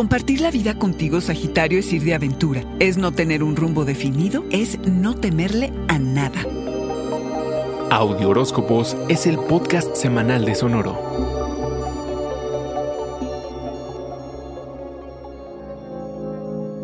Compartir la vida contigo, Sagitario, es ir de aventura, es no tener un rumbo definido, es no temerle a nada. Audio Horóscopos es el podcast semanal de Sonoro.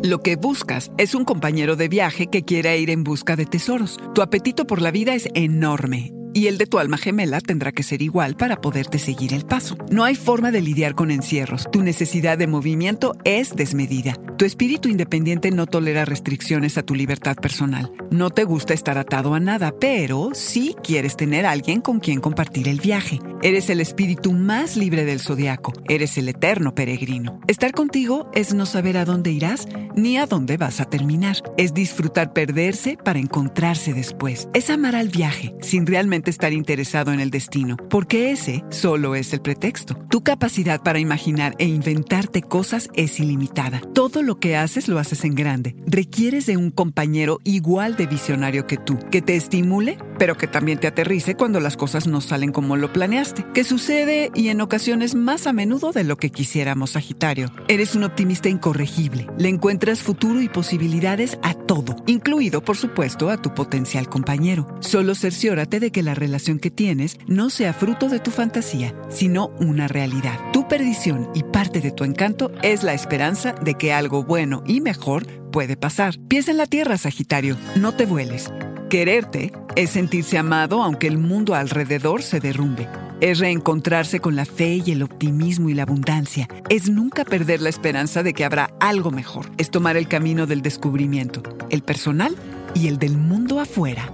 Lo que buscas es un compañero de viaje que quiera ir en busca de tesoros. Tu apetito por la vida es enorme y el de tu alma gemela tendrá que ser igual para poderte seguir el paso. No hay forma de lidiar con encierros. Tu necesidad de movimiento es desmedida. Tu espíritu independiente no tolera restricciones a tu libertad personal. No te gusta estar atado a nada, pero sí quieres tener alguien con quien compartir el viaje. Eres el espíritu más libre del zodiaco. Eres el eterno peregrino. Estar contigo es no saber a dónde irás ni a dónde vas a terminar. Es disfrutar perderse para encontrarse después. Es amar al viaje sin realmente estar interesado en el destino, porque ese solo es el pretexto. Tu capacidad para imaginar e inventarte cosas es ilimitada. Todo lo que haces lo haces en grande. Requieres de un compañero igual de visionario que tú, que te estimule, pero que también te aterrice cuando las cosas no salen como lo planeaste, que sucede y en ocasiones más a menudo de lo que quisiéramos, Sagitario. Eres un optimista incorregible. Le encuentras futuro y posibilidades a todo, incluido, por supuesto, a tu potencial compañero. Solo cerciórate de que la relación que tienes no sea fruto de tu fantasía, sino una realidad. Tu perdición y parte de tu encanto es la esperanza de que algo bueno y mejor puede pasar. Pies en la tierra, Sagitario, no te vueles. Quererte es sentirse amado aunque el mundo alrededor se derrumbe. Es reencontrarse con la fe y el optimismo y la abundancia. Es nunca perder la esperanza de que habrá algo mejor. Es tomar el camino del descubrimiento, el personal y el del mundo afuera.